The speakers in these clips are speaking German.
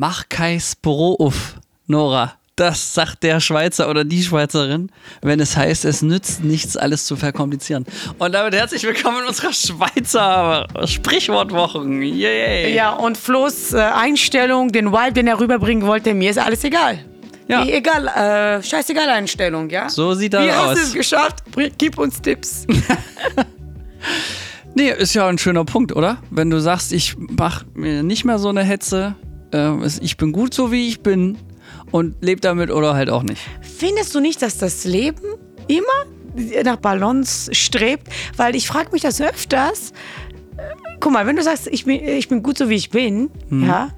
mach kein Spro auf, Nora. Das sagt der Schweizer oder die Schweizerin, wenn es heißt, es nützt nichts, alles zu verkomplizieren. Und damit herzlich willkommen in unserer Schweizer Sprichwortwochen. Yay! Ja, und Flo's äh, Einstellung, den Vibe, den er rüberbringen wollte, mir ist alles egal. Ja. Wie egal, äh, scheißegal Einstellung, ja? So sieht das Wie hast aus. du es geschafft? Gib uns Tipps. Nee, ist ja ein schöner Punkt, oder? Wenn du sagst, ich mach mir nicht mehr so eine Hetze, äh, ich bin gut so, wie ich bin und lebe damit oder halt auch nicht. Findest du nicht, dass das Leben immer nach Balance strebt? Weil ich frage mich das öfters. Guck mal, wenn du sagst, ich bin, ich bin gut so, wie ich bin, Mhm. ja,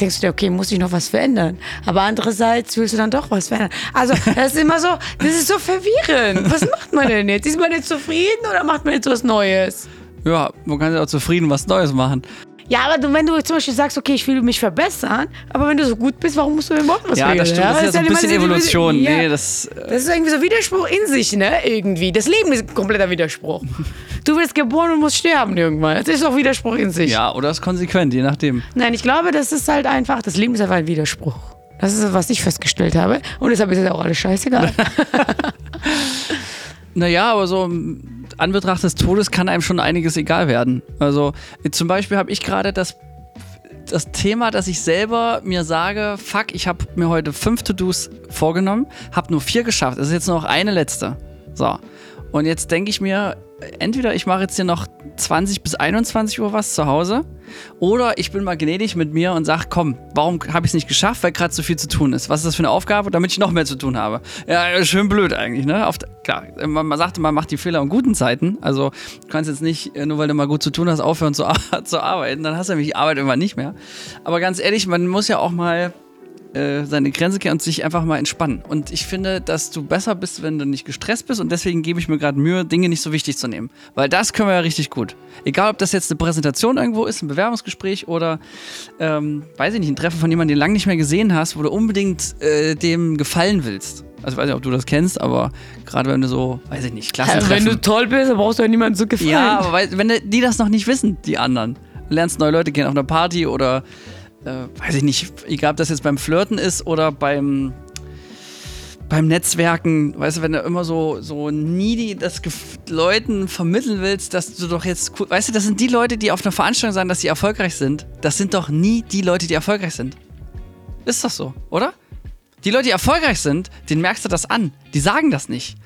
denkst du dir, okay, muss ich noch was verändern? Aber andererseits willst du dann doch was verändern. Also, das ist immer so, das ist so verwirrend. Was macht man denn jetzt? Ist man jetzt zufrieden oder macht man jetzt was Neues? Ja, man kann ja auch zufrieden was Neues machen. Ja, aber du, wenn du zum Beispiel sagst, okay, ich will mich verbessern, aber wenn du so gut bist, warum musst du denn überhaupt was Ja, das verändern? stimmt. Das ist ja so ein bisschen Evolution. Ja. Nee, das. äh, Das ist irgendwie so Widerspruch in sich, ne? Irgendwie. Das Leben ist ein kompletter Widerspruch. Du wirst geboren und musst sterben irgendwann. Das ist auch Widerspruch in sich. Ja, oder ist konsequent, je nachdem. Nein, ich glaube, das ist halt einfach, das Leben ist einfach ein Widerspruch. Das ist, was ich festgestellt habe. Und deshalb ist es auch alles scheißegal. Naja, aber so Anbetracht des Todes kann einem schon einiges egal werden. Also zum Beispiel habe ich gerade das, das Thema, dass ich selber mir sage, fuck, ich habe mir heute fünf To-Dos vorgenommen, habe nur vier geschafft. Es ist jetzt noch eine letzte. So. Und jetzt denke ich mir, entweder ich mache jetzt hier noch 20 bis 21 Uhr was zu Hause oder ich bin mal gnädig mit mir und sage, komm, warum habe ich es nicht geschafft, weil gerade so viel zu tun ist. Was ist das für eine Aufgabe, damit ich noch mehr zu tun habe? Ja, schön blöd eigentlich, ne? Auf, klar, man, man sagt, man macht die Fehler in guten Zeiten. Also du kannst jetzt nicht, äh, nur weil du mal gut zu tun hast, aufhören zu, zu arbeiten. Dann hast du nämlich die Arbeit irgendwann nicht mehr. Aber ganz ehrlich, man muss ja auch mal äh, seine Grenze kennen und sich einfach mal entspannen. Und ich finde, dass du besser bist, wenn du nicht gestresst bist und deswegen gebe ich mir gerade Mühe, Dinge nicht so wichtig zu nehmen. Weil das können wir ja richtig gut. Egal, ob das jetzt eine Präsentation irgendwo ist, ein Bewerbungsgespräch oder, ähm, weiß ich nicht, ein Treffen von jemandem, den du lange nicht mehr gesehen hast, wo du unbedingt äh, dem gefallen willst. Also ich weiß nicht, ob du das kennst, aber gerade wenn du so, weiß ich nicht, Klassentreffen. wenn du toll bist, dann brauchst du ja niemandem zu gefallen. Ja, aber weil, wenn die das noch nicht wissen, die anderen, du lernst neue Leute kennen auf einer Party oder äh, weiß ich nicht, egal ob das jetzt beim Flirten ist oder beim beim Netzwerken, weißt du, wenn du immer so so needy das Gef Leuten vermitteln willst, dass du doch jetzt weißt du, das sind die Leute, die auf einer Veranstaltung sagen, dass sie erfolgreich sind. Das sind doch nie die Leute, die erfolgreich sind. Ist doch so, oder? Die Leute, die erfolgreich sind, denen merkst du das an. Die sagen das nicht.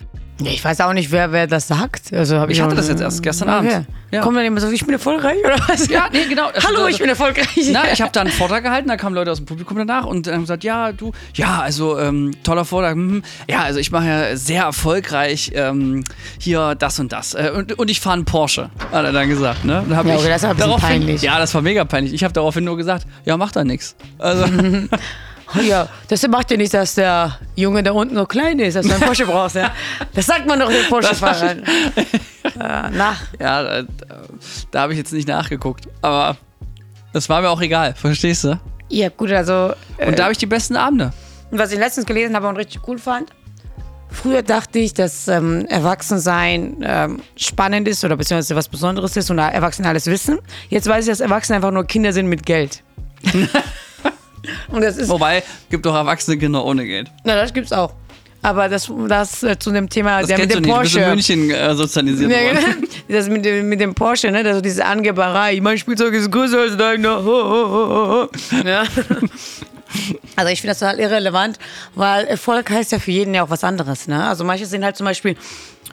Nee, ich weiß auch nicht, wer, wer das sagt. Also, hab Ich hatte das jetzt erst gestern Abend. Okay. Ja. Kommt dann immer so, ich bin erfolgreich oder was? Ja, nee, genau. Hallo, ich bin erfolgreich. Na, ich habe da einen Vortrag gehalten, da kamen Leute aus dem Publikum danach und haben gesagt, ja, du, ja, also ähm, toller Vortrag, mhm. ja, also ich mache ja sehr erfolgreich ähm, hier das und das äh, und, und ich fahre einen Porsche, hat er dann gesagt, ne? Dann Ja, ich okay, das ist aber ein bisschen peinlich. Ja, das war mega peinlich. Ich habe daraufhin nur gesagt, ja, mach da nichts. Also, Ja, das macht ja nicht, dass der Junge da unten nur klein ist, dass du einen Porsche brauchst. Ja? Das sagt man doch den Porsche-Fahrern. äh, na, ja, da, da habe ich jetzt nicht nachgeguckt, aber das war mir auch egal, verstehst du? ja gut, also Und da habe ich die besten Abende. was ich letztens gelesen habe und richtig cool fand. Früher dachte ich, dass ähm, Erwachsensein ähm, spannend ist oder beziehungsweise was Besonderes ist und Erwachsene alles wissen. Jetzt weiß ich, dass Erwachsene einfach nur Kinder sind mit Geld. und das ist, Wobei, gibt doch erwachsene Kinder ohne Geld. na, das gibt's auch. Aber das, das äh, zu dem Thema, Das der mit kennst du dem nicht, du bist in Porsche. München äh, sozialisiert Ja, worden. genau. das mit dem, mit dem Porsche, ne? Also diese Angeberei. Mein Spielzeug ist größer als ho, ho. Ja. Also ich finde das total irrelevant, weil Erfolg heißt ja für jeden ja auch was anderes. Ne? Also manche sind halt zum Beispiel,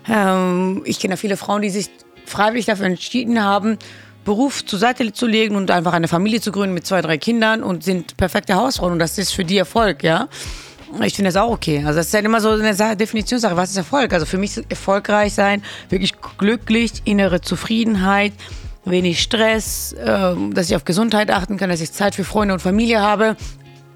ähm, ich kenne ja viele Frauen, die sich freiwillig dafür entschieden haben, Beruf zur Seite zu legen und einfach eine Familie zu gründen mit zwei, drei Kindern und sind perfekte Hausfrauen und das ist für die Erfolg, ja. Ich finde das auch okay. Also das ist halt immer so eine Sache, Definitionssache. Was ist Erfolg? Also für mich ist erfolgreich sein, wirklich glücklich, innere Zufriedenheit, wenig Stress, ähm, dass ich auf Gesundheit achten kann, dass ich Zeit für Freunde und Familie habe.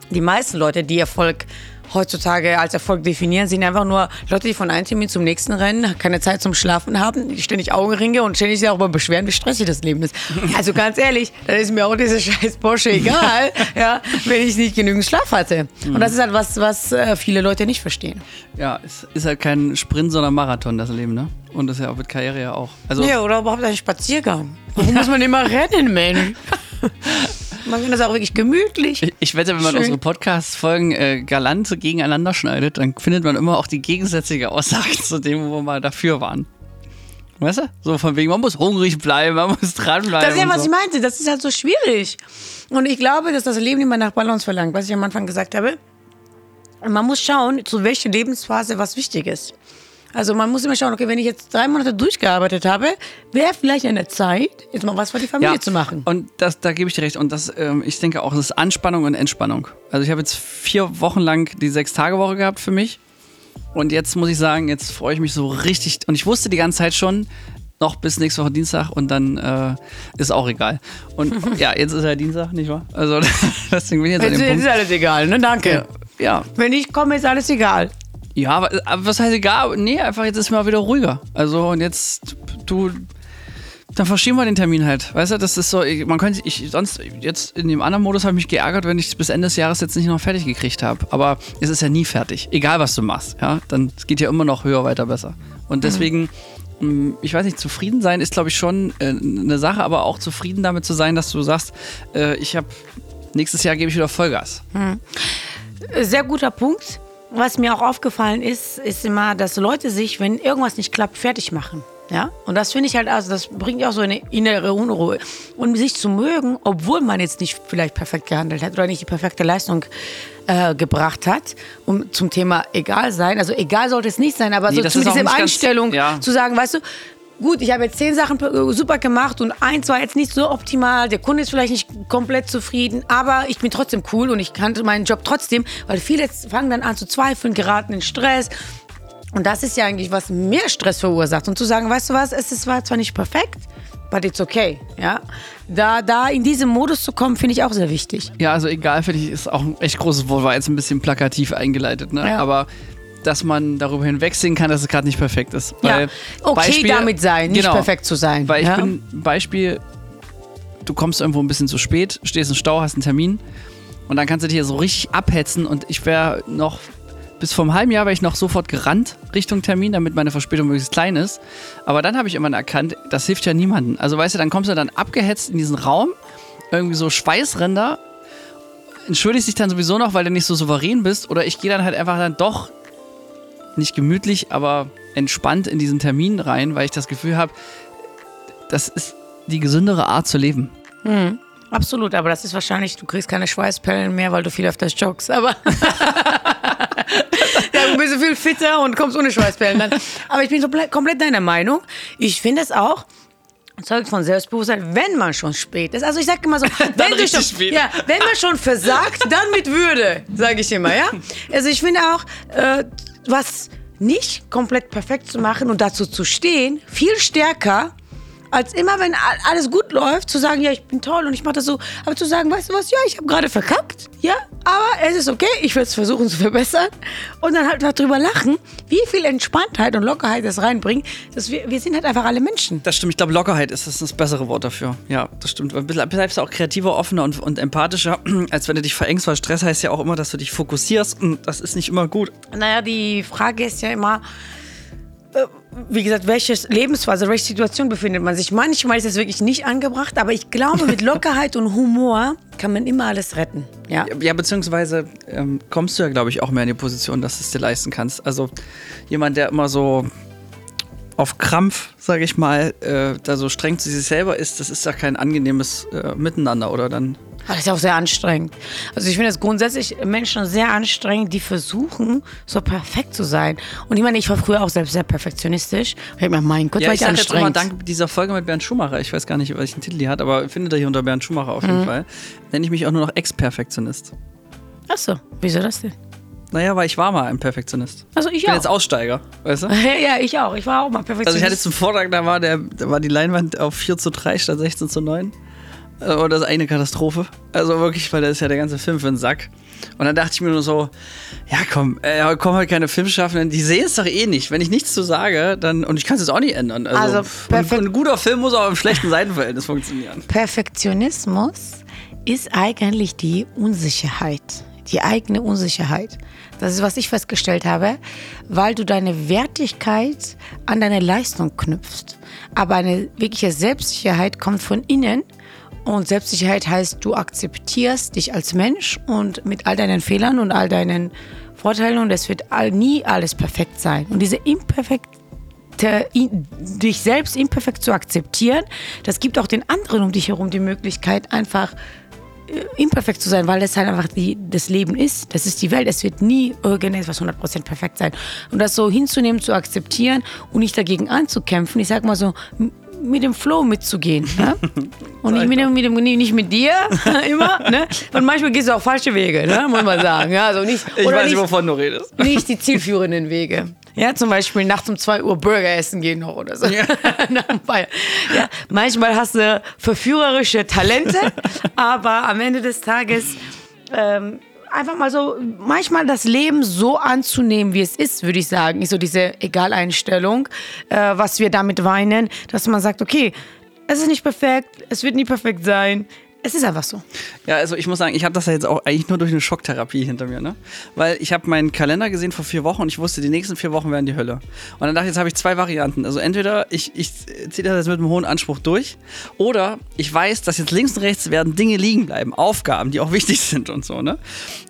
Die meisten Leute, die Erfolg heutzutage als Erfolg definieren, sind einfach nur Leute, die von einem Termin zum nächsten rennen, keine Zeit zum Schlafen haben, ständig Augenringe und ständig sich darüber beschweren, wie stressig das Leben ist. Also ganz ehrlich, dann ist mir auch dieser scheiß Porsche egal, ja, wenn ich nicht genügend Schlaf hatte. Und das ist halt was, was äh, viele Leute nicht verstehen. Ja, es ist halt kein Sprint, sondern Marathon, das Leben, ne? Und das ist ja auch mit Karriere ja auch. Also, Ja, oder überhaupt ein Spaziergang. Warum muss man immer rennen, Mensch? Man kann das auch wirklich gemütlich. Ich, ich wette, wenn man Schön. unsere Podcast-Folgen äh, galant gegeneinander schneidet, dann findet man immer auch die gegensätzliche Aussage zu dem, wo wir mal dafür waren. Weißt du? So von wegen, man muss hungrig bleiben, man muss dranbleiben. Das ist ja, was so. ich meinte. Das ist halt so schwierig. Und ich glaube, dass das Leben immer nach Balance verlangt, was ich am Anfang gesagt habe. Man muss schauen, zu welcher Lebensphase was wichtig ist. Also man muss immer schauen, okay, wenn ich jetzt drei Monate durchgearbeitet habe, wäre vielleicht eine Zeit, jetzt mal was für die Familie zu machen. Und das, da gebe ich dir recht. Und das, ähm, ich denke auch, es ist Anspannung und Entspannung. Also ich habe jetzt vier Wochen lang die Sechs-Tage-Woche gehabt für mich. Und jetzt muss ich sagen, jetzt freue ich mich so richtig. Und ich wusste die ganze Zeit schon, noch bis nächste Woche Dienstag und dann äh, ist auch egal. Und ja, jetzt ist ja Dienstag, nicht wahr? Also deswegen bin ich jetzt an Jetzt dem ist Punkt. alles egal, ne? Danke. Ja, Wenn ich komme, ist alles egal. Ja aber, aber was heißt egal? Nee, einfach jetzt ist mal wieder ruhiger. Also und jetzt, du, dann verschieben wir den Termin halt. Weißt du, das ist so, ich, man könnte, ich, sonst, jetzt in dem anderen Modus habe ich mich geärgert, wenn ich es bis Ende des Jahres jetzt nicht noch fertig gekriegt habe. Aber es ist ja nie fertig. Egal, was du machst, ja. Dann, es geht ja immer noch höher, weiter, besser. Und deswegen, mh, ich weiß nicht, zufrieden sein ist, glaube ich, schon äh, eine Sache, aber auch zufrieden damit zu sein, dass du sagst, äh, ich habe, nächstes Jahr gebe ich wieder Vollgas. Sehr guter Punkt. Was mir auch aufgefallen ist, ist immer, dass Leute sich, wenn irgendwas nicht klappt, fertig machen. Ja, und das finde ich halt, also das bringt ja auch so eine innere Unruhe. Und sich zu mögen, obwohl man jetzt nicht vielleicht perfekt gehandelt hat oder nicht die perfekte Leistung äh, gebracht hat, um zum Thema egal sein. Also egal sollte es nicht sein, aber Nee, so zu dieser nicht ganz- Einstellung ja. zu sagen, weißt du, gut, ich habe jetzt zehn Sachen super gemacht und eins war jetzt nicht so optimal, der Kunde ist vielleicht nicht komplett zufrieden, aber ich bin trotzdem cool und ich kannte meinen Job trotzdem, weil viele fangen dann an zu zweifeln, geraten in Stress. Und das ist ja eigentlich, was mehr Stress verursacht. Und zu sagen, weißt du was, es war zwar nicht perfekt, but it's okay. Ja? Da, da in diesen Modus zu kommen, finde ich auch sehr wichtig. Ja, also egal, finde ich, ist auch ein echt großes Wort, war jetzt ein bisschen plakativ eingeleitet, ne? Ja. Aber dass man darüber hinwegsehen kann, dass es gerade nicht perfekt ist. Weil ja, okay damit sein, nicht Genau. perfekt zu sein. Weil ich ja? bin, Beispiel, du kommst irgendwo ein bisschen zu spät, stehst im Stau, hast einen Termin und dann kannst du dich hier so richtig abhetzen und ich wäre noch, bis vor einem halben Jahr wäre ich noch sofort gerannt Richtung Termin, damit meine Verspätung möglichst klein ist. Aber dann habe ich immer erkannt, das hilft ja niemandem. Also weißt du, dann kommst du dann abgehetzt in diesen Raum, irgendwie so Schweißränder, entschuldigst dich dann sowieso noch, weil du nicht so souverän bist oder ich gehe dann halt einfach dann doch nicht gemütlich, aber entspannt in diesen Termin rein, weil ich das Gefühl habe, das ist die gesündere Art zu leben. Absolut, aber das ist wahrscheinlich, du kriegst keine Schweißperlen mehr, weil du viel öfters joggst. Aber ja, du bist viel fitter und kommst ohne Schweißperlen dann. Aber ich bin so komplett deiner Meinung. Ich finde es auch. Zeugt von Selbstbewusstsein, wenn man schon spät ist. Also ich sage immer so, wenn, du schon, spät. ja, wenn man schon versagt, dann mit Würde, sage ich immer, ja. Also ich finde auch, äh, was nicht komplett perfekt zu machen und dazu zu stehen, viel stärker, als immer, wenn alles gut läuft, zu sagen, ja, ich bin toll und ich mache das so, aber zu sagen, weißt du was, ja, ich habe gerade verkackt, ja, aber es ist okay, ich werde es versuchen zu verbessern und dann halt darüber lachen, wie viel Entspanntheit und Lockerheit das reinbringt, dass wir, wir sind halt einfach alle Menschen. Das stimmt, ich glaube, Lockerheit ist das, das bessere Wort dafür. Ja, das stimmt. Du bleib- bleibst auch kreativer, offener und, und empathischer, als wenn du dich verengst, weil Stress heißt ja auch immer, dass du dich fokussierst und das ist nicht immer gut. Naja, die Frage ist ja immer, wie gesagt, welche Lebensphase, welche Situation befindet man sich. Manchmal ist es wirklich nicht angebracht, aber ich glaube, mit Lockerheit und Humor kann man immer alles retten. Ja. Ja, beziehungsweise ähm, kommst du ja, glaube ich, auch mehr in die Position, dass du es dir leisten kannst. Also jemand, der immer so auf Krampf, sage ich mal, äh, da so streng zu sich selber ist, das ist ja kein angenehmes äh, Miteinander, oder dann? Aber Das ist ja auch sehr anstrengend. Also ich finde es grundsätzlich Menschen sehr anstrengend, die versuchen, so perfekt zu sein. Und ich meine, ich war früher auch selbst sehr perfektionistisch. Ich habe mir, mein Gott, Ja, war ich ich sag jetzt immer anstrengend. dank dieser Folge mit Bernd Schumacher, ich weiß gar nicht, welchen Titel die hat, aber findet ihr hier unter Bernd Schumacher auf Mhm. jeden Fall, nenne ich mich auch nur noch Ex-Perfektionist. Achso, wieso das denn? Naja, weil ich war mal ein Perfektionist. Also ich Ich bin auch. jetzt Aussteiger, weißt du? ja, ich auch. Ich war auch mal perfektionistisch. Also ich hatte zum Vortrag, da war, der, da war die Leinwand auf 4 zu 3 statt 16 zu 9. Und das ist eine Katastrophe. Also wirklich, weil da ist ja der ganze Film für den Sack. Und dann dachte ich mir nur so, ja komm, äh, kommen halt keine Filmschaffenden, die sehen es doch eh nicht. Wenn ich nichts zu sage, dann, und ich kann es jetzt auch nicht ändern. Also, Also, und, perfekt. und ein guter Film muss auch im schlechten Seitenverhältnis funktionieren. Perfektionismus ist eigentlich die Unsicherheit, die eigene Unsicherheit. Das ist, was ich festgestellt habe, weil du deine Wertigkeit an deine Leistung knüpfst. Aber eine wirkliche Selbstsicherheit kommt von innen Und Selbstsicherheit heißt, du akzeptierst dich als Mensch und mit all deinen Fehlern und all deinen Vorteilen und es wird all, nie alles perfekt sein. Und diese imperfekte, dich selbst imperfekt zu akzeptieren, das gibt auch den anderen um dich herum die Möglichkeit, einfach äh, imperfekt zu sein, weil das halt einfach die, das Leben ist. Das ist die Welt. Es wird nie irgendetwas 100% perfekt sein. Und das so hinzunehmen, zu akzeptieren und nicht dagegen anzukämpfen, ich sag mal so, mit dem Flow mitzugehen. Ne? Und nicht mit, dem, mit dem, nicht mit dir immer. Ne? Und manchmal gehst du auch falsche Wege, ne? muss man sagen. Ja, also nicht, ich weiß nicht, wovon du redest. Nicht die zielführenden Wege. Ja, zum Beispiel nachts um 2 Uhr Burger essen gehen noch oder so. Ja. ja, manchmal hast du verführerische Talente, aber am Ende des Tages ähm, einfach mal so, manchmal das Leben so anzunehmen, wie es ist, würde ich sagen, ist so diese Egaleinstellung, äh, was wir damit weinen, dass man sagt, okay, es ist nicht perfekt, es wird nie perfekt sein, es ist einfach so. Ja, also ich muss sagen, ich habe das ja jetzt auch eigentlich nur durch eine Schocktherapie hinter mir, ne? Weil ich habe meinen Kalender gesehen vor vier Wochen und ich wusste, die nächsten vier Wochen werden die Hölle. Und dann dachte ich, jetzt habe ich zwei Varianten. Also entweder ich, ich ziehe das jetzt mit einem hohen Anspruch durch oder ich weiß, dass jetzt links und rechts werden Dinge liegen bleiben, Aufgaben, die auch wichtig sind und so, ne?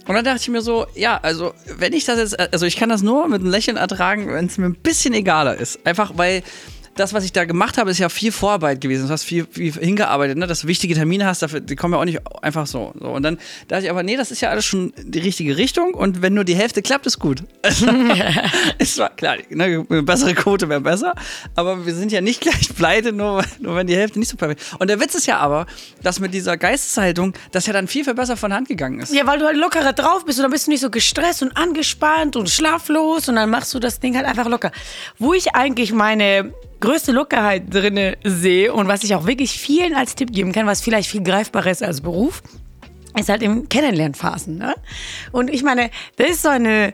Und dann dachte ich mir so, ja, also wenn ich das jetzt, also ich kann das nur mit einem Lächeln ertragen, wenn es mir ein bisschen egaler ist. Einfach weil das, was ich da gemacht habe, ist ja viel Vorarbeit gewesen. Du hast viel, viel hingearbeitet, ne? dass du wichtige Termine hast, dafür, die kommen ja auch nicht einfach so. so. Und dann dachte ich aber, nee, das ist ja alles schon die richtige Richtung und wenn nur die Hälfte klappt, ist gut. ist zwar klar, ne? eine bessere Quote wäre besser, aber wir sind ja nicht gleich pleite, nur, nur wenn die Hälfte nicht so perfekt ist. Und der Witz ist ja aber, dass mit dieser Geisteshaltung das ja dann viel, viel besser von Hand gegangen ist. Ja, weil du halt lockerer drauf bist und dann bist du nicht so gestresst und angespannt und schlaflos und dann machst du das Ding halt einfach locker. Wo ich eigentlich meine größte Lockerheit drin sehe und was ich auch wirklich vielen als Tipp geben kann, was vielleicht viel greifbarer ist als Beruf, ist halt im Kennenlernphasen. Ne? Und ich meine, das ist so eine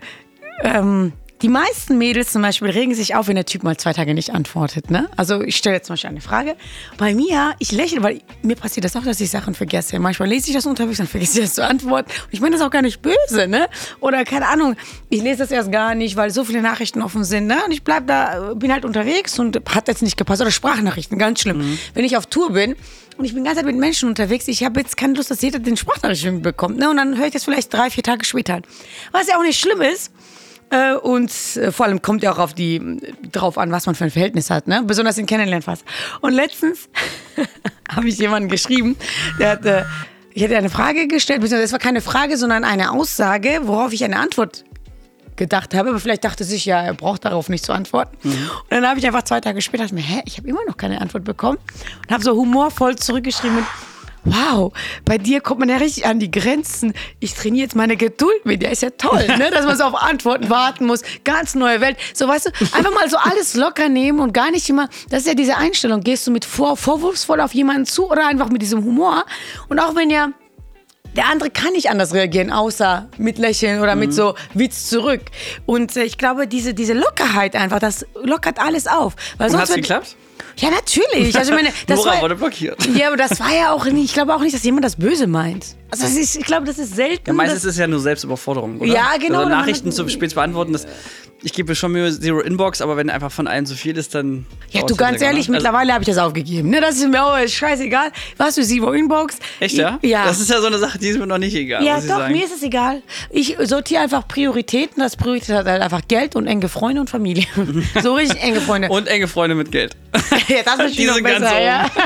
ähm, die meisten Mädels zum Beispiel regen sich auf, wenn der Typ mal zwei Tage nicht antwortet. Ne? Also ich stelle jetzt zum Beispiel eine Frage. Bei mir, ich lächle, weil mir passiert das auch, dass ich Sachen vergesse. Manchmal lese ich das unterwegs, dann vergesse ich das zu antworten. Und ich meine das auch gar nicht böse, ne? Oder keine Ahnung, ich lese das erst gar nicht, weil so viele Nachrichten offen sind. Ne? Und ich bleib da, bin halt unterwegs und hat jetzt nicht gepasst. Oder Sprachnachrichten, ganz schlimm. Mhm. Wenn ich auf Tour bin und ich bin ganz Zeit mit Menschen unterwegs. Ich habe jetzt keine Lust, dass jeder den Sprachnachrichten bekommt. Ne? Und dann höre ich das vielleicht drei, vier Tage später. Was ja auch nicht schlimm ist, und äh, vor allem kommt ja auch auf die, drauf an, was man für ein Verhältnis hat, ne? besonders in Kennenlernphase. Und letztens habe ich jemanden geschrieben, der hat, äh, ich hatte eine Frage gestellt, beziehungsweise es war keine Frage, sondern eine Aussage, worauf ich eine Antwort gedacht habe, aber vielleicht dachte sich ja, er braucht darauf nicht zu antworten. Mhm. Und dann habe ich einfach zwei Tage später mir, hä, ich habe immer noch keine Antwort bekommen und habe so humorvoll zurückgeschrieben mit, wow, bei dir kommt man ja richtig an die Grenzen. Ich trainiere jetzt meine Geduld mit dir. Ist ja toll, ne? dass man so auf Antworten warten muss. Ganz neue Welt. So, weißt du, einfach mal so alles locker nehmen und gar nicht immer, das ist ja diese Einstellung. Gehst du mit vor, vorwurfsvoll auf jemanden zu oder einfach mit diesem Humor? Und auch wenn ja der andere kann nicht anders reagieren, außer mit Lächeln oder mhm. mit so Witz zurück. Und äh, ich glaube, diese, diese Lockerheit einfach, das lockert alles auf. Weil Und hat's geklappt? Ja, natürlich. Also, ich meine, das Nora war, wurde blockiert. Ja, aber das war ja auch nicht, ich glaube auch nicht, dass jemand das böse meint. Also ist, ich glaube, das ist selten. Ja, meistens ist es ja nur Selbstüberforderung, oder? Ja, genau. Also Nachrichten zu spät beantworten, das, ich gebe schon Mühe, Zero Inbox, aber wenn einfach von allen zu viel ist, dann. Ja, du ganz ehrlich, also, mittlerweile habe ich das aufgegeben. Ne, das ist mir auch scheißegal. Was für Zero Inbox? Echt, ja? Ja. Das ist ja so eine Sache, die ist mir noch nicht egal. Ja, doch, mir ist es egal. Ich sortiere einfach Prioritäten. Das Priorität hat halt einfach Geld und enge Freunde und Familie. so richtig enge Freunde. Und enge Freunde mit Geld. ja, das ist noch besser, ja.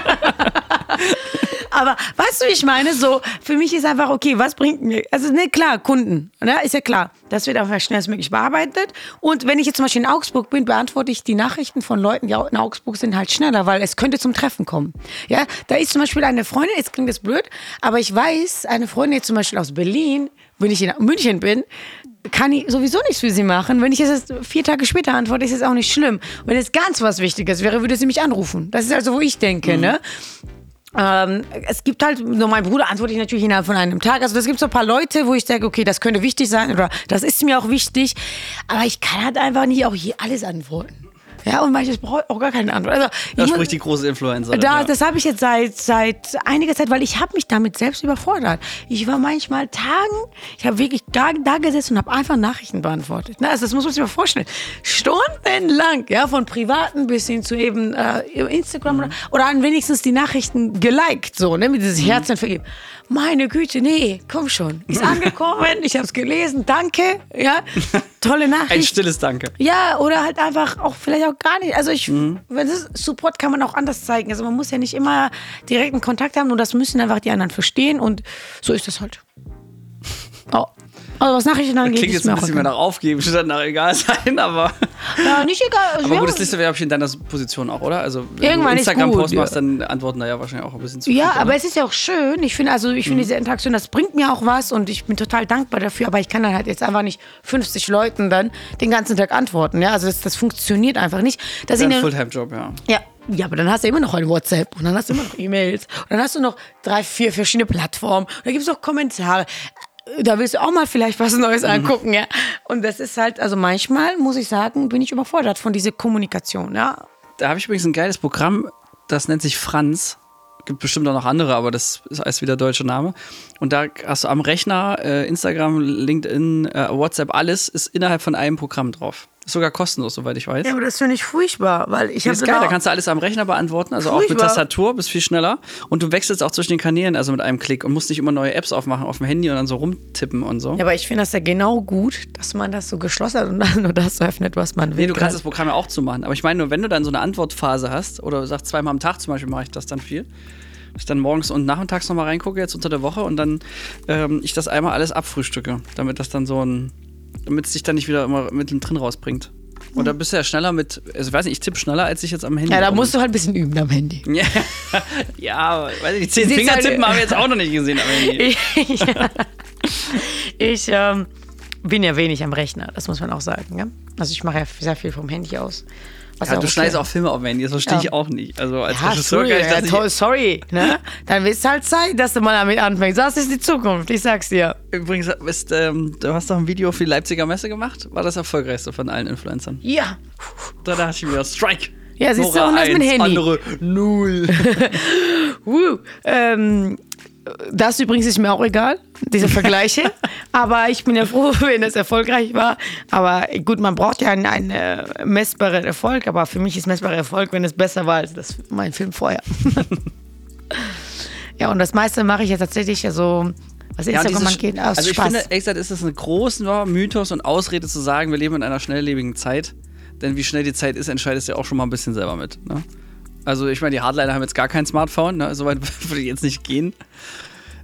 Aber weißt du, ich meine, so, für mich ist einfach, okay, was bringt mir, also ne, klar, Kunden, ne, ist ja klar, das wird einfach schnellstmöglich bearbeitet. Und wenn ich jetzt zum Beispiel in Augsburg bin, beantworte ich die Nachrichten von Leuten, die in Augsburg sind, halt schneller, weil es könnte zum Treffen kommen. Ja, da ist zum Beispiel eine Freundin, jetzt klingt das blöd, aber ich weiß, eine Freundin jetzt zum Beispiel aus Berlin, wenn ich in München bin, kann ich sowieso nichts für sie machen. Wenn ich jetzt vier Tage später antworte, ist es auch nicht schlimm. Wenn es ganz was Wichtiges wäre, würde sie mich anrufen. Das ist also, wo ich denke, mhm. ne? Ähm, es gibt halt, nur mein Bruder antworte ich natürlich innerhalb von einem Tag. Also es gibt so ein paar Leute, wo ich sage, okay, das könnte wichtig sein oder das ist mir auch wichtig. Aber ich kann halt einfach nicht auch hier alles antworten. Ja, und manches braucht auch gar keine Antwort. Also, Da muss- spricht die große Influencer. da, ja. Das habe ich jetzt seit, seit einiger Zeit, weil ich habe mich damit selbst überfordert. Ich war manchmal Tagen, ich habe wirklich da, da gesessen und habe einfach Nachrichten beantwortet. Ne? Also das muss man sich mal vorstellen. Stundenlang, ja, von privaten bis hin zu eben äh, Instagram oder, oder an wenigstens die Nachrichten geliked, so, ne, mit dieses Herzen vergeben. Meine Güte, nee, komm schon. Ist angekommen, ich habe es gelesen, danke, ja, tolle Nachricht. Ein stilles Danke. Ja, oder halt einfach auch vielleicht auch gar nicht. Also ich, wenn das Support kann man auch anders zeigen. Also man muss ja nicht immer direkten Kontakt haben und das müssen einfach die anderen verstehen und so ist das halt. Oh. Also was Nachrichten angeht, Klingt jetzt ein bisschen mehr nach aufgeben, statt nach egal sein, aber. Ja, nicht egal. Aber ja, gut, das liest du, glaube ich, in deiner Position auch, oder? Also, wenn Irgendwann du Instagram-Post machst, dann antworten da ja wahrscheinlich auch ein bisschen zu Ja, viele, aber ne? es ist ja auch schön. Ich finde, also ich finde diese Interaktion, das bringt mir auch was und ich bin total dankbar dafür. Aber ich kann dann halt jetzt einfach nicht 50 Leuten dann den ganzen Tag antworten. Ja, also das, das funktioniert einfach nicht. Das ist ein Fulltime-Job, ja. Ja, ja, aber dann hast du immer noch ein WhatsApp und dann hast du immer noch E-Mails und dann hast du noch drei, vier verschiedene Plattformen und da gibt es auch Kommentare. Da willst du auch mal vielleicht was Neues Mhm. angucken, ja. Und das ist halt, also manchmal muss ich sagen, bin ich überfordert von dieser Kommunikation, ja. Da habe ich übrigens ein geiles Programm, das nennt sich Franz. Gibt bestimmt auch noch andere, aber das ist heißt wieder deutscher Name. Und da hast du am Rechner äh, Instagram, LinkedIn, äh, WhatsApp, alles ist innerhalb von einem Programm drauf. Ist sogar kostenlos, soweit ich weiß. Ja, aber das finde ich furchtbar, weil ich Das ist habe geil, da kannst du alles am Rechner beantworten, also auch mit Furchtbar. Tastatur, bist viel schneller. Und du wechselst auch zwischen den Kanälen, also mit einem Klick und musst nicht immer neue Apps aufmachen auf dem Handy und dann so rumtippen und so. Ja, aber ich finde das ja genau gut, dass man das so geschlossen hat und dann nur das öffnet, was man will. Nee, du kannst das Programm ja auch zumachen. Aber ich meine nur, wenn du dann so eine Antwortphase hast, oder sagst zweimal am Tag zum Beispiel, mache ich das dann viel, dass ich dann morgens und nachmittags nochmal reingucke, jetzt unter der Woche, und dann ähm, ich das einmal alles abfrühstücke, damit das dann so ein, damit es dich dann nicht wieder immer mittendrin rausbringt. Und da bist du ja schneller mit, also ich weiß nicht, ich tippe schneller, als ich jetzt am Handy ja, da musst du halt ein bisschen üben am Handy. Ja, ja aber, weiß ich, die zehn Siehst Finger halt- tippen haben wir jetzt auch noch nicht gesehen am Handy. Ich, ich ähm, bin ja wenig am Rechner, das muss man auch sagen. Ja? Also ich mache ja sehr viel vom Handy aus. Ja, du okay. schneidest auch Filme auf dem Handy, das verstehe Ja. ich auch nicht. Also als Ja, Regisseur sorry, kann ich das sorry. Ne? Dann wird es halt Zeit, dass du mal damit anfängst. Das ist die Zukunft, ich sag's dir. Übrigens, bist, ähm, du hast doch ein Video für die Leipziger Messe gemacht. War das erfolgreichste von allen Influencern? Ja. Da dachte ich mir, Strike. Ja, siehst du, Nora und das mit Handy. andere null. Uh, ähm, das übrigens ist mir auch egal, diese Vergleiche. Aber ich bin ja froh, wenn es erfolgreich war. Aber gut, man braucht ja einen, einen äh, messbaren Erfolg. Aber für mich ist messbarer Erfolg, wenn es besser war als das, mein Film vorher. ja, und das meiste mache ich ja tatsächlich, also was Ja, Instagram angeht, aus also ich Spaß. finde, ehrlich gesagt, ist das ein großer Mythos und Ausrede zu sagen, wir leben in einer schnelllebigen Zeit. Denn wie schnell die Zeit ist, entscheidest du ja auch schon mal ein bisschen selber mit. Ne? Also ich meine, die Hardliner haben jetzt gar kein Smartphone, ne? so weit würde ich jetzt nicht gehen.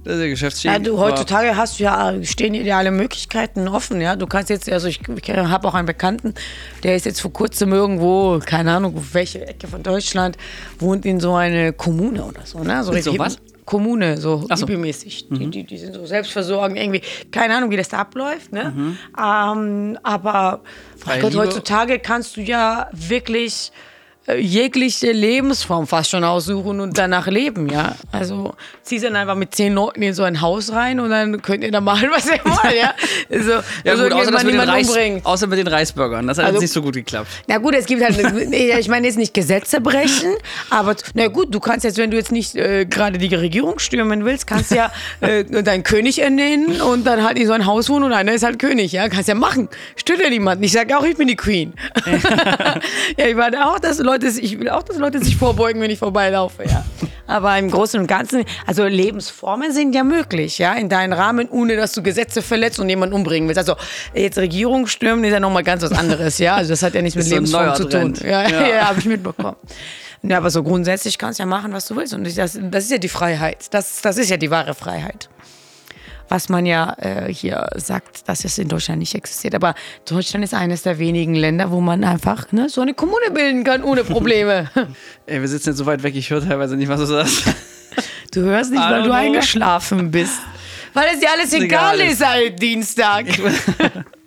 Das ist ja Ja, Geschäftsschäden. du, heutzutage hast du ja, stehen dir alle Möglichkeiten offen, ja. Du kannst jetzt, also ich, ich habe auch einen Bekannten, der ist jetzt vor kurzem irgendwo, keine Ahnung, welche Ecke von Deutschland, wohnt in so eine Kommune oder so, ne? So, so was? Kommune, so Ach so. hippiemäßig. Die, die, die sind so selbstversorgend, irgendwie, keine Ahnung, wie das da abläuft, ne? Ähm, aber Gott, heutzutage kannst du ja wirklich jegliche Lebensform fast schon aussuchen und danach leben, ja. Also ziehst dann einfach mit zehn Leuten in so ein Haus rein und dann könnt ihr da machen, was ihr wollt, ja. Also, ja also gut, außer, das mit Reis, umbringt. außer mit den Reisburgern. Das hat Also- jetzt nicht so gut geklappt. Na gut, es gibt halt, ich meine jetzt nicht Gesetze brechen, aber na gut, du kannst jetzt, wenn du jetzt nicht äh, gerade die Regierung stürmen willst, kannst ja äh, deinen König ernennen und dann halt in so ein Haus wohnen und einer ist halt König, ja, kannst ja machen. Stört ja niemanden. Ich sage auch, ich bin die Queen. ja, ich meine auch, dass Leute, ich will auch, dass Leute sich vorbeugen, wenn ich vorbeilaufe, ja. Aber im Großen und Ganzen, also Lebensformen sind ja möglich, ja, in deinem Rahmen, ohne dass du Gesetze verletzt und jemanden umbringen willst. Also jetzt Regierung stürmen ist ja nochmal ganz was anderes, ja. Also das hat ja nichts mit Ist so ein Lebensform neuer zu tun. Ja, Ja. ja. habe ich mitbekommen. Ja, aber so grundsätzlich kannst du ja machen, was du willst. Und das, das ist ja die Freiheit. Das, das ist ja die wahre Freiheit. Was man ja äh, hier sagt, dass es in Deutschland nicht existiert. Aber Deutschland ist eines der wenigen Länder, wo man einfach ne, so eine Kommune bilden kann ohne Probleme. Ey, wir sitzen jetzt so weit weg, ich höre teilweise nicht, was du sagst. Du hörst nicht, weil du eingeschlafen bist. Weil es dir alles egal egal ist. seit Dienstag.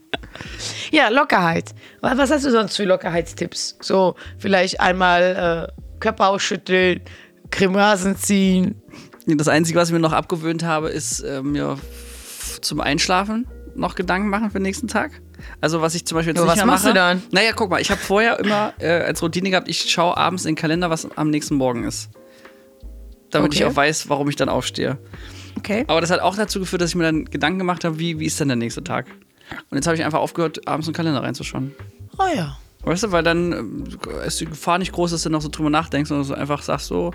ja, Lockerheit. Was hast du sonst für Lockerheitstipps? So, vielleicht einmal äh, Körper ausschütteln, Grimasen ziehen. Das Einzige, was ich mir noch abgewöhnt habe, ist äh, mir zum Einschlafen noch Gedanken machen für den nächsten Tag. Also was ich zum Beispiel jetzt Ja, nicht was machst mache. du dann? Naja, guck mal, ich habe vorher immer äh, als Routine gehabt, ich schaue abends in den Kalender, was am nächsten Morgen ist. Damit ich Okay. auch weiß, warum ich dann aufstehe. Okay. Aber das hat auch dazu geführt, dass ich mir dann Gedanken gemacht habe, wie, wie ist denn der nächste Tag? Und jetzt habe ich einfach aufgehört, abends in den Kalender reinzuschauen. Oh ja. Weißt du, weil dann ähm, ist die Gefahr nicht groß, dass du noch so drüber nachdenkst, sondern so einfach sagst so,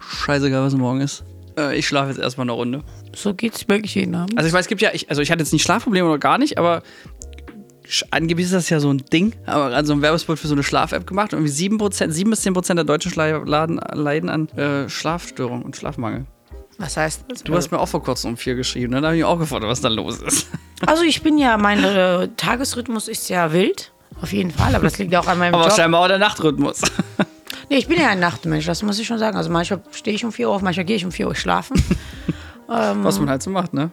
scheißegal, was morgen ist. Äh, ich schlafe jetzt erstmal eine Runde. So geht's wirklich jeden Abend. Also ich weiß, es gibt ja, ich, also ich hatte jetzt nicht Schlafprobleme oder gar nicht, aber angeblich ist das ja so ein Ding. Aber gerade so ein Werbespot für so eine Schlaf-App gemacht. Irgendwie 7%, 7 bis 10% der Deutschen Schla- laden, leiden an äh, Schlafstörungen und Schlafmangel. Was heißt das? Du hast mir auch vor kurzem um vier geschrieben, ne? da habe ich mich auch gefragt, was da los ist. Also ich bin ja, mein äh, Tagesrhythmus ist ja wild. Auf jeden Fall, aber das liegt auch an meinem Aber Job. scheinbar auch der Nachtrhythmus. Nee, ich bin ja ein Nachtmensch, das muss ich schon sagen. Also manchmal stehe ich um 4 Uhr auf, manchmal gehe ich um 4 Uhr schlafen. was man halt so macht, ne?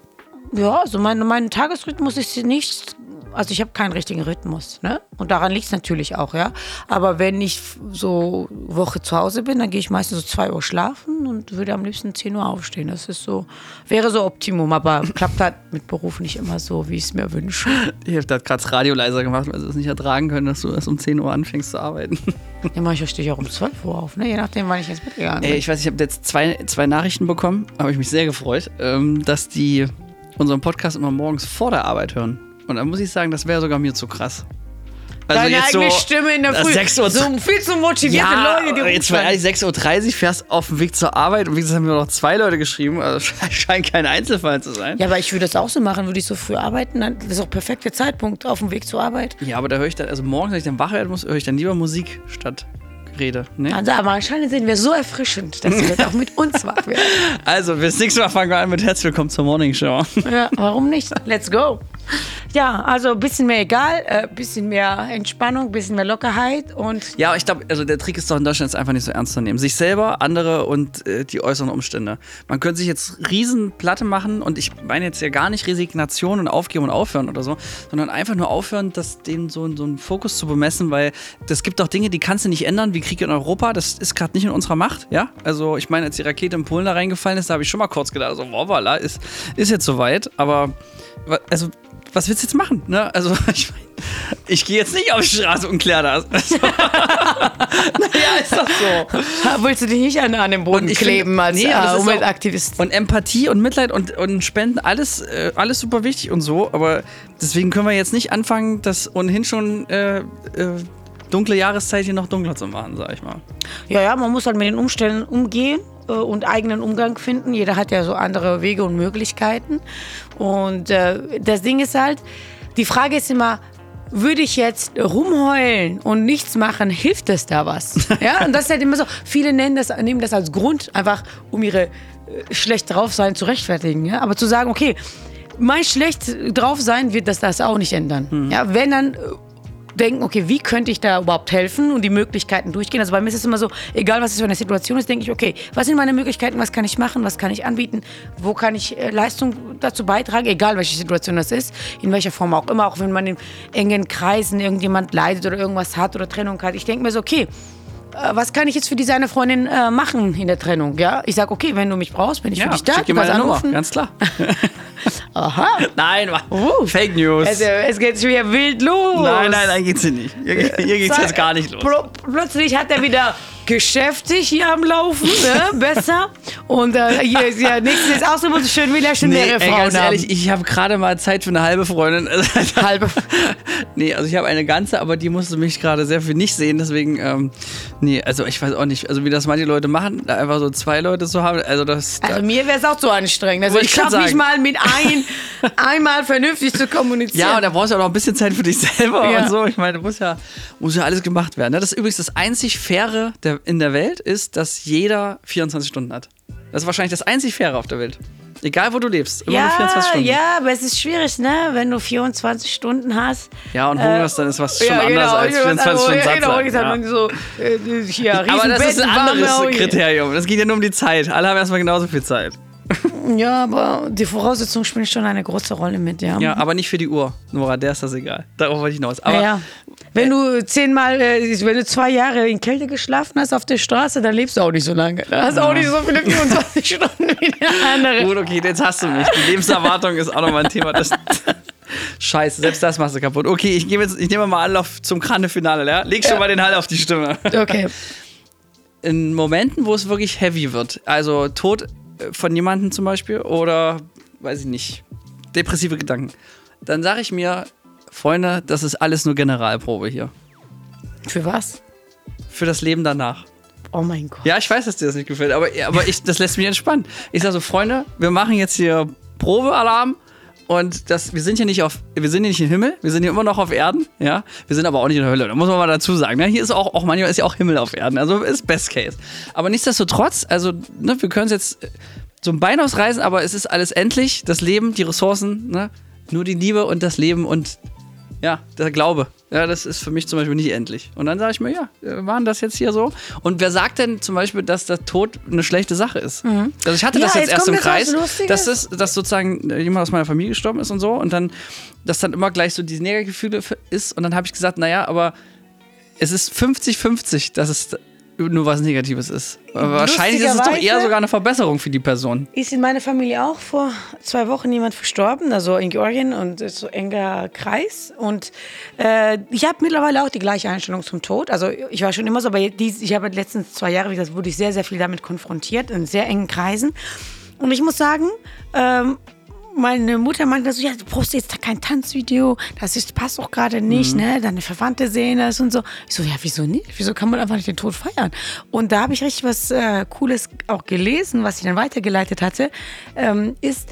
Ja, also mein, mein Tagesrhythmus ist nicht, also ich habe keinen richtigen Rhythmus, ne? Und daran liegt es natürlich auch, ja. Aber wenn ich so Woche zu Hause bin, dann gehe ich meistens so 2 Uhr schlafen und würde am liebsten 10 Uhr aufstehen. Das ist so, wäre so Optimum, aber klappt halt mit Beruf nicht immer so, wie ich es mir wünsche. Ich habe da gerade das Radio leiser gemacht, weil sie es nicht ertragen können, dass du erst um 10 Uhr anfängst zu arbeiten. Ja, manchmal stehe ich auch um 12 Uhr auf, ne? Je nachdem, wann ich ins Bett gegangen bin. Ey, ich weiß, ich habe jetzt zwei, zwei Nachrichten bekommen, habe ich mich sehr gefreut, ähm, dass die unseren Podcast immer morgens vor der Arbeit hören. Und da muss ich sagen, das wäre sogar mir zu krass. Also Deine jetzt eigene so, Stimme in der das Früh. 6 Uhr so viel zu motivierte ja, Leute, die jetzt mal rumschreien. ehrlich, 6.30 Uhr fährst auf dem Weg zur Arbeit und wie gesagt, haben mir noch zwei Leute geschrieben, also scheint kein Einzelfall zu sein. Ja, aber ich würde das auch so machen, würde ich so früh arbeiten, dann das ist auch perfekter Zeitpunkt auf dem Weg zur Arbeit. Ja, aber da höre ich dann, also morgens, wenn ich dann wach werden muss, höre ich dann lieber Musik statt Rede. Ne? Also, aber anscheinend sind wir so erfrischend, dass sie jetzt auch mit uns wach werden. Also, bis nächstes Mal fangen wir an mit Herzlich willkommen zur Morning Show. Ja, warum nicht? Let's go. Ja, also ein bisschen mehr egal, ein äh, bisschen mehr Entspannung, ein bisschen mehr Lockerheit und Ja, ich glaube, also der Trick ist doch in Deutschland jetzt einfach nicht so ernst zu nehmen. Sich selber, andere und äh, die äußeren Umstände. Man könnte sich jetzt riesen Platte machen und ich meine jetzt ja gar nicht Resignation und aufgeben und aufhören oder so, sondern einfach nur aufhören, das den so, so einen Fokus zu bemessen, weil das gibt doch Dinge, die kannst du nicht ändern, wie Krieg in Europa. Das ist gerade nicht in unserer Macht, ja. Also ich meine, als die Rakete in Polen da reingefallen ist, da habe ich schon mal kurz gedacht, so, wow, voilà, ist, ist jetzt soweit, aber also was willst du jetzt machen? Ne? Also ich, mein, ich gehe jetzt nicht auf die Straße und klär das. Also, naja, ist doch so. Willst du dich nicht an, an den Boden kleben find- als nee, äh, Umweltaktivist? Und Empathie und Mitleid und, und Spenden, alles, äh, alles super wichtig und so. Aber deswegen können wir jetzt nicht anfangen, das ohnehin schon äh, äh, dunkle Jahreszeit hier noch dunkler zu machen, sag ich mal. Ja, ja, man muss halt mit den Umständen umgehen und eigenen Umgang finden. Jeder hat ja so andere Wege und Möglichkeiten. Und äh, das Ding ist halt, die Frage ist immer, würde ich jetzt rumheulen und nichts machen, hilft es da was? Ja, und das ist halt immer so. Viele nennen das, nehmen das als Grund, einfach um ihre äh, schlecht drauf sein zu rechtfertigen. Ja? Aber zu sagen, okay, mein schlecht drauf sein wird das das auch nicht ändern. Ja, wenn dann äh, denken, okay, wie könnte ich da überhaupt helfen und die Möglichkeiten durchgehen. Also bei mir ist es immer so, egal was es für eine Situation ist, denke ich, okay, was sind meine Möglichkeiten, was kann ich machen, was kann ich anbieten, wo kann ich äh, Leistung dazu beitragen, egal welche Situation das ist, in welcher Form auch immer, auch wenn man in engen Kreisen irgendjemand leidet oder irgendwas hat oder Trennung hat. Ich denke mir so, okay, was kann ich jetzt für diese eine Freundin äh, machen in der Trennung? Ja, ich sage, okay, wenn du mich brauchst, bin ich für dich da. schick kannst meine Nummer, anrufen. ganz klar. Aha. Nein, Uh. Fake News. Es, äh, es geht schon wieder wild los. nein, nein, nein, geht's hier nicht. Hier, hier geht's jetzt gar nicht los. Pl plötzlich hat er wieder Geschäfte hier am Laufen, ne? besser. Und äh, hier ist ja nichts ist auch so muss ich schön wieder schon Nee, mehrere ey, Frauen ganz haben. ehrlich, ich habe gerade mal Zeit für eine halbe Freundin. Halbe. nee, also ich habe eine ganze, aber die musste mich gerade sehr viel nicht sehen. Deswegen, ähm, nee, also ich weiß auch nicht, also wie das manche Leute machen, da einfach so zwei Leute zu haben. Also das. Also da, mir wäre es auch zu anstrengend. Also ich schaffe nicht sagen. mal mit ein, einmal vernünftig zu kommunizieren. ja, und da brauchst du auch noch ein bisschen Zeit für dich selber Ja. und so. Ich meine, muss ja, muss ja alles gemacht werden. ne? Das ist übrigens das einzig Faire der, in der Welt, ist, dass jeder 24 Stunden hat. Das ist wahrscheinlich das einzig Faire auf der Welt. Egal, wo du lebst, immer nur 24 Stunden. ja, aber es ist schwierig, ne? Wenn du 24 Stunden hast. Ja, und hungerst, dann ist was schon ja, anders genau, als 24 also, Stunden ja, satt genau, sag Ja. mal so, äh, hier, Aber das ist ein anderes Kriterium. Das geht ja nur um die Zeit. Alle haben erstmal genauso viel Zeit. Ja, aber die Voraussetzungen spielen schon eine große Rolle mit, ja. Ja, aber nicht für die Uhr. Nora, der ist das egal. Darauf wollte ich hinaus. Aber ja, ja. Wenn du zehnmal, äh, wenn du zwei Jahre in Kälte geschlafen hast auf der Straße, dann lebst du auch nicht so lange. Dann hast du auch nicht so viele 24 Stunden wie der andere. gut, okay, jetzt hast du mich. Die Lebenserwartung ist auch nochmal ein Thema. Das, Scheiße, selbst das machst du kaputt. Okay, ich, jetzt, ich nehme mal Anlauf zum Kranne-Finale, ja? Leg schon mal den Hall auf die Stimme. Okay. In Momenten, wo es wirklich heavy wird, also Tod äh, von jemandem zum Beispiel oder, weiß ich nicht, depressive Gedanken, dann sage ich mir, Freunde, das ist alles nur Generalprobe hier. Für was? Für das Leben danach. Oh mein Gott. Ja, ich weiß, dass dir das nicht gefällt, aber, aber ich, das lässt mich entspannt. Ich sage so, Freunde, wir machen jetzt hier Probealarm und das, wir sind hier nicht auf, wir sind hier nicht im Himmel, wir sind hier immer noch auf Erden, ja. Wir sind aber auch nicht in der Hölle, da muss man mal dazu sagen. Ne? Hier ist auch, auch manchmal ist ja auch Himmel auf Erden, also ist Best Case. Aber nichtsdestotrotz, also ne, wir können es jetzt so ein Bein ausreißen, aber es ist alles endlich, das Leben, die Ressourcen, ne? nur die Liebe und das Leben und ja, der Glaube. Ja, das ist für mich zum Beispiel nicht endlich. Und dann sage ich mir, ja, wir machen das jetzt hier so. Und wer sagt denn zum Beispiel, dass der Tod eine schlechte Sache ist? Mhm. Also ich hatte Ja, das jetzt, jetzt erst im Kreis, dass, das, dass sozusagen jemand aus meiner Familie gestorben ist und so. Und dann, dass dann immer gleich so diese Negativgefühle f- ist. Und dann habe ich gesagt, naja, aber es ist 50-50, dass es nur was Negatives ist. Wahrscheinlich ist es doch eher sogar eine Verbesserung für die Person. Ist in meiner Familie auch vor zwei Wochen jemand verstorben, also in Georgien und so enger Kreis. Und äh, ich habe mittlerweile auch die gleiche Einstellung zum Tod. Also ich war schon immer so, aber dies, ich habe letzten zwei Jahre, wie gesagt, wurde ich sehr, sehr viel damit konfrontiert, in sehr engen Kreisen. Und ich muss sagen, ähm, meine Mutter meinte so, ja, du brauchst jetzt kein Tanzvideo, das ist, passt auch gerade nicht, ne? Deine Verwandte sehen das und so. Ich so, ja, wieso nicht? Wieso kann man einfach nicht den Tod feiern? Und da habe ich richtig was äh, Cooles auch gelesen, was sie dann weitergeleitet hatte, ähm, ist,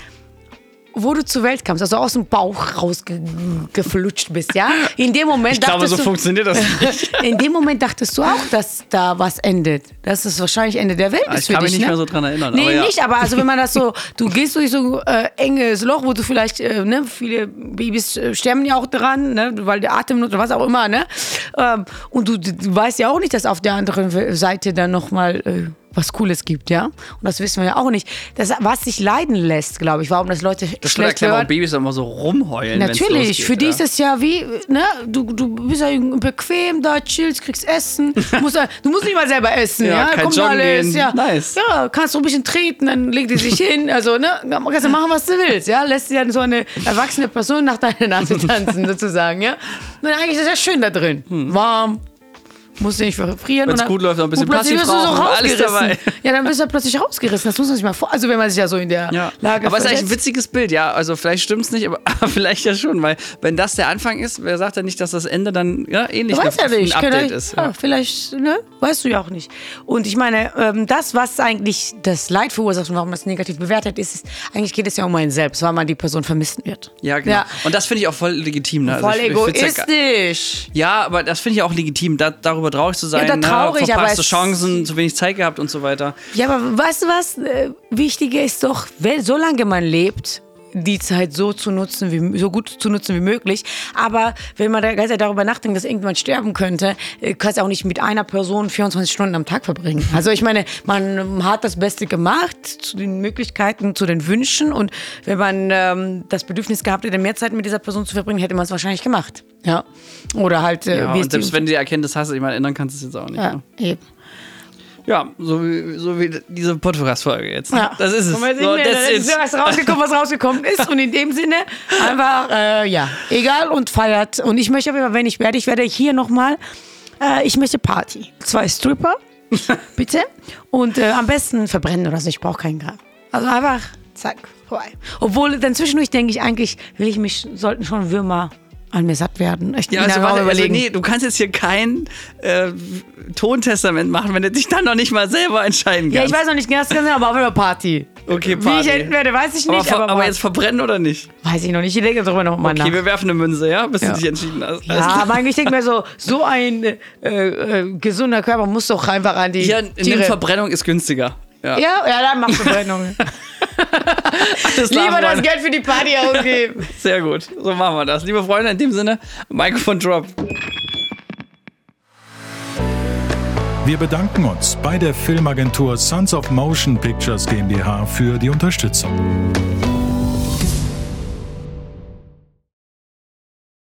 wo du zur Welt kamst, also aus dem Bauch rausgeflutscht bist, ja? In dem Moment Ich glaube, dachtest so du, funktioniert das nicht. in dem Moment dachtest du auch, dass da was endet. Dass es wahrscheinlich Ende der Welt Ah, ist ich kann mich nicht ne? mehr so dran erinnern, Nee, aber ja. nicht, aber also wenn man das so, du gehst durch so äh, enges Loch, wo du vielleicht, äh, ne, viele Babys äh, sterben ja auch dran, ne, weil der Atemnot oder was auch immer, ne? Ähm, und du, du weißt ja auch nicht, dass auf der anderen Seite dann nochmal äh, was Cooles gibt, ja? Und das wissen wir ja auch nicht. Das, was sich leiden lässt, glaube ich, warum das Leute Das schlecht hören. Babys immer so rumheulen. Natürlich, losgeht, für die ja. ist es ja wie, ne, du, du bist ja bequem da, chillst, kriegst Essen. musst du musst nicht mal selber essen, Ja, ja. kein Kommt Joggen alles, gehen. ja. Nice. Ja, kannst du ein bisschen treten, dann legt die sich hin. Also, ne, kannst du machen, was du willst, ja. Lässt dir dann so eine erwachsene Person nach deiner Nase tanzen, sozusagen, ja. Und eigentlich ist es ja schön da drin. Warm. Musst du nicht frieren. Wenn's und dann- gut läuft, noch ein bisschen du so alles rausgerissen. dabei. Ja, dann bist du plötzlich rausgerissen. Das muss man sich mal vor. Also, wenn man sich ja so in der Ja. Lage aber es ist eigentlich ein witziges Bild, ja. Also vielleicht stimmt es nicht, aber, aber vielleicht ja schon, weil wenn das der Anfang ist, wer sagt ja nicht, dass das Ende dann ja, ähnlich Du weißt ja nicht. ein Update ja- ist. Ja, vielleicht, ne? Weißt du ja auch nicht. Und ich meine, ähm, das, was eigentlich das Leid verursacht und warum das negativ bewertet ist, ist, eigentlich geht es ja um einen selbst, weil man die Person vermissen wird. Ja, genau. Ja. Und das finde ich auch voll legitim. Ne? Also Voll ich- ich find's ja, egoistisch. ja, aber das finde ich auch legitim, da, darüber traurig zu sein. Ja, ne? traurig, Verpasste Chancen, zu wenig Zeit gehabt und so weiter. Ja, aber weißt du was? Äh, Wichtiger ist doch, wenn, solange man lebt, die Zeit so zu nutzen, wie, so gut zu nutzen wie möglich. Aber wenn man da darüber nachdenkt, dass irgendwann sterben könnte, äh, kannst du auch nicht mit einer Person 24 Stunden am Tag verbringen. Also ich meine, man hat das Beste gemacht zu den Möglichkeiten, zu den Wünschen. Und wenn man ähm, das Bedürfnis gehabt hätte, mehr Zeit mit dieser Person zu verbringen, hätte man es wahrscheinlich gemacht. Ja. Oder halt, äh, Ja, und selbst wenn du die Erkenntnis hast, ich meine, ändern kannst du es jetzt auch nicht. ja, Ne? eben. Ja, so wie, so wie diese Podcast-Folge jetzt. Ja. Das ist es. Und So, that's dann ist was rausgekommen, was rausgekommen ist. Und in dem Sinne einfach, äh, ja, egal und feiert. Und ich möchte aber, wenn ich werde, ich werde hier nochmal, äh, ich möchte Party. Zwei Stripper, bitte. Und äh, am besten verbrennen oder so. Ich brauche keinen Grab. Also einfach, zack, vorbei. Obwohl, dann zwischendurch denke ich eigentlich, will ich mich, sollten schon Würmer an mir satt werden. Ich Ja, also, warte, also überlegen. nee, du kannst jetzt hier kein äh, Tontestament machen, wenn du dich dann noch nicht mal selber entscheiden ja, kannst. ich weiß noch nicht ganz genau, aber auf Fall Party. Okay, Wie Party. ich enden werde, weiß ich aber, nicht. ver- Aber, aber jetzt verbrennen oder nicht? weiß ich noch nicht. Ich denke darüber nochmal nach. Okay, wir werfen eine Münze, ja? Bis Ja. du dich entschieden hast. Ja, aber eigentlich denke ich mir so, so ein äh, äh, gesunder Körper muss doch einfach an die Hier, eine. Verbrennung ist günstiger. Ja. Ja, ja, dann mach Verbrennung. Lieber das Freunde. Geld für die Party ausgeben. Sehr gut. So machen wir das. Liebe Freunde, in dem Sinne, Mikrofon Drop. Wir bedanken uns bei der Filmagentur Sons of Motion Pictures GmbH für die Unterstützung.